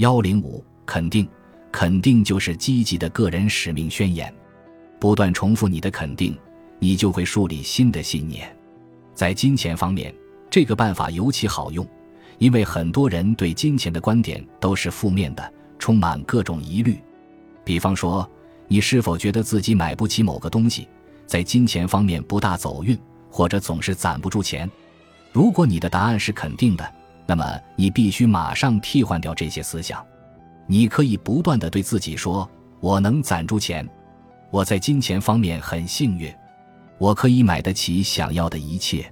幺零五肯定，肯定就是积极的个人使命宣言。不断重复你的肯定，你就会树立新的信念。在金钱方面，这个办法尤其好用，因为很多人对金钱的观点都是负面的，充满各种疑虑。比方说，你是否觉得自己买不起某个东西，在金钱方面不大走运，或者总是攒不住钱？如果你的答案是肯定的，那么你必须马上替换掉这些思想。你可以不断的对自己说：“我能攒住钱。”我在金钱方面很幸运，我可以买得起想要的一切。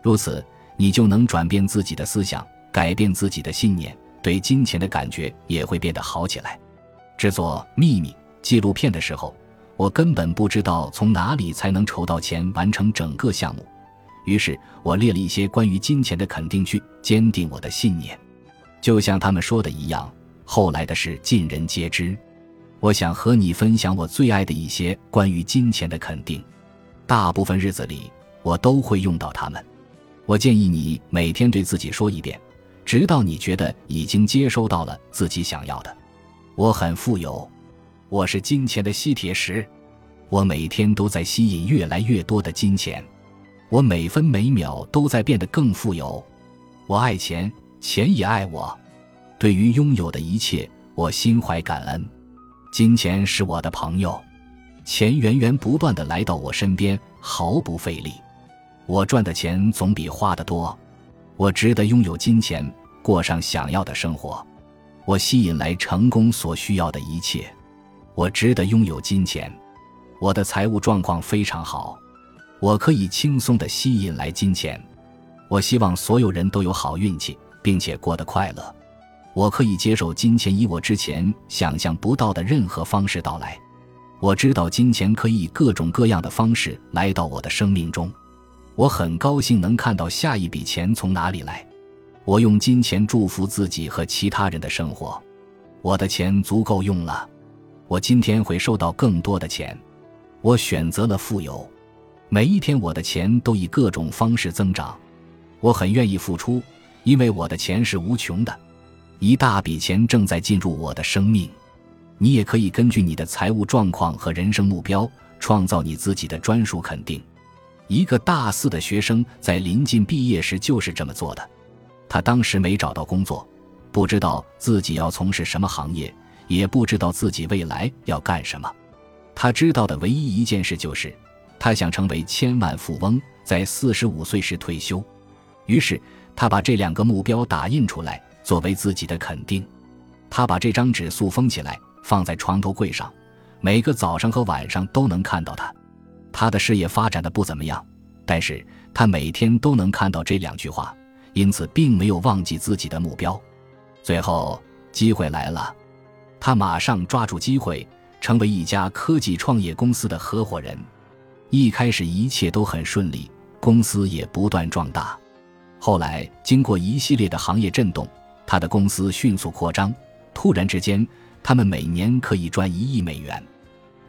如此，你就能转变自己的思想，改变自己的信念，对金钱的感觉也会变得好起来。制作《秘密》纪录片的时候，我根本不知道从哪里才能筹到钱完成整个项目，于是我列了一些关于金钱的肯定句，坚定我的信念。就像他们说的一样，后来的事尽人皆知。我想和你分享我最爱的一些关于金钱的肯定，大部分日子里我都会用到它们。我建议你每天对自己说一遍，直到你觉得已经接收到了自己想要的。我很富有，我是金钱的吸铁石，我每天都在吸引越来越多的金钱，我每分每秒都在变得更富有。我爱钱，钱也爱我。对于拥有的一切，我心怀感恩。金钱是我的朋友，钱源源不断的来到我身边，毫不费力。我赚的钱总比花的多，我值得拥有金钱，过上想要的生活。我吸引来成功所需要的一切，我值得拥有金钱。我的财务状况非常好，我可以轻松的吸引来金钱。我希望所有人都有好运气，并且过得快乐。我可以接受金钱以我之前想象不到的任何方式到来。我知道金钱可以以各种各样的方式来到我的生命中。我很高兴能看到下一笔钱从哪里来。我用金钱祝福自己和其他人的生活。我的钱足够用了。我今天会收到更多的钱。我选择了富有。每一天我的钱都以各种方式增长。我很愿意付出，因为我的钱是无穷的。一大笔钱正在进入我的生命，你也可以根据你的财务状况和人生目标，创造你自己的专属肯定。一个大四的学生在临近毕业时就是这么做的。他当时没找到工作，不知道自己要从事什么行业，也不知道自己未来要干什么。他知道的唯一一件事就是，他想成为千万富翁，在四十五岁时退休。于是他把这两个目标打印出来。作为自己的肯定，他把这张纸塑封起来，放在床头柜上，每个早上和晚上都能看到它。他的事业发展的不怎么样，但是他每天都能看到这两句话，因此并没有忘记自己的目标。最后，机会来了，他马上抓住机会，成为一家科技创业公司的合伙人。一开始一切都很顺利，公司也不断壮大。后来，经过一系列的行业震动。他的公司迅速扩张，突然之间，他们每年可以赚一亿美元。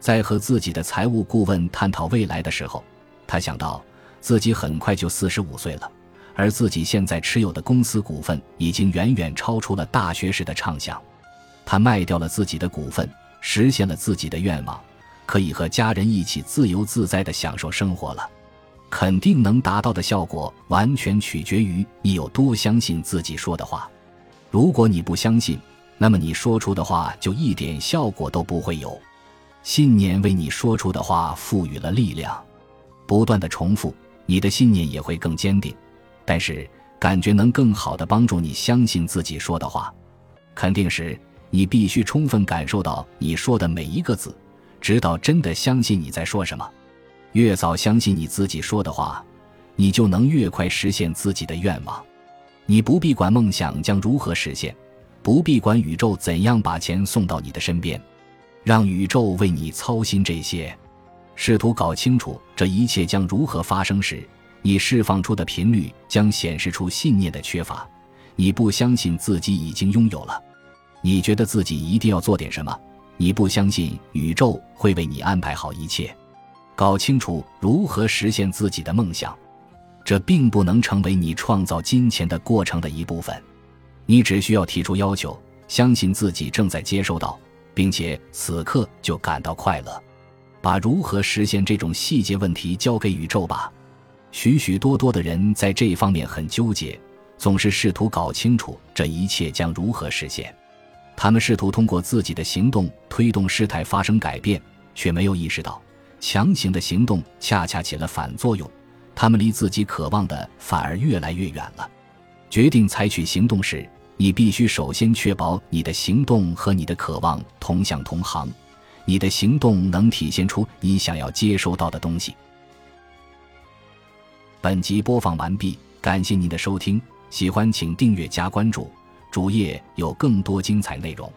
在和自己的财务顾问探讨未来的时候，他想到自己很快就四十五岁了，而自己现在持有的公司股份已经远远超出了大学时的畅想。他卖掉了自己的股份，实现了自己的愿望，可以和家人一起自由自在地享受生活了。肯定能达到的效果，完全取决于你有多相信自己说的话。如果你不相信，那么你说出的话就一点效果都不会有。信念为你说出的话赋予了力量，不断的重复，你的信念也会更坚定。但是，感觉能更好的帮助你相信自己说的话。肯定时，你必须充分感受到你说的每一个字，直到真的相信你在说什么。越早相信你自己说的话，你就能越快实现自己的愿望。你不必管梦想将如何实现，不必管宇宙怎样把钱送到你的身边，让宇宙为你操心这些。试图搞清楚这一切将如何发生时，你释放出的频率将显示出信念的缺乏。你不相信自己已经拥有了，你觉得自己一定要做点什么，你不相信宇宙会为你安排好一切。搞清楚如何实现自己的梦想。这并不能成为你创造金钱的过程的一部分，你只需要提出要求，相信自己正在接收到，并且此刻就感到快乐。把如何实现这种细节问题交给宇宙吧。许许多多的人在这方面很纠结，总是试图搞清楚这一切将如何实现。他们试图通过自己的行动推动事态发生改变，却没有意识到，强行的行动恰恰起了反作用。他们离自己渴望的反而越来越远了。决定采取行动时，你必须首先确保你的行动和你的渴望同向同行，你的行动能体现出你想要接收到的东西。本集播放完毕，感谢您的收听，喜欢请订阅加关注，主页有更多精彩内容。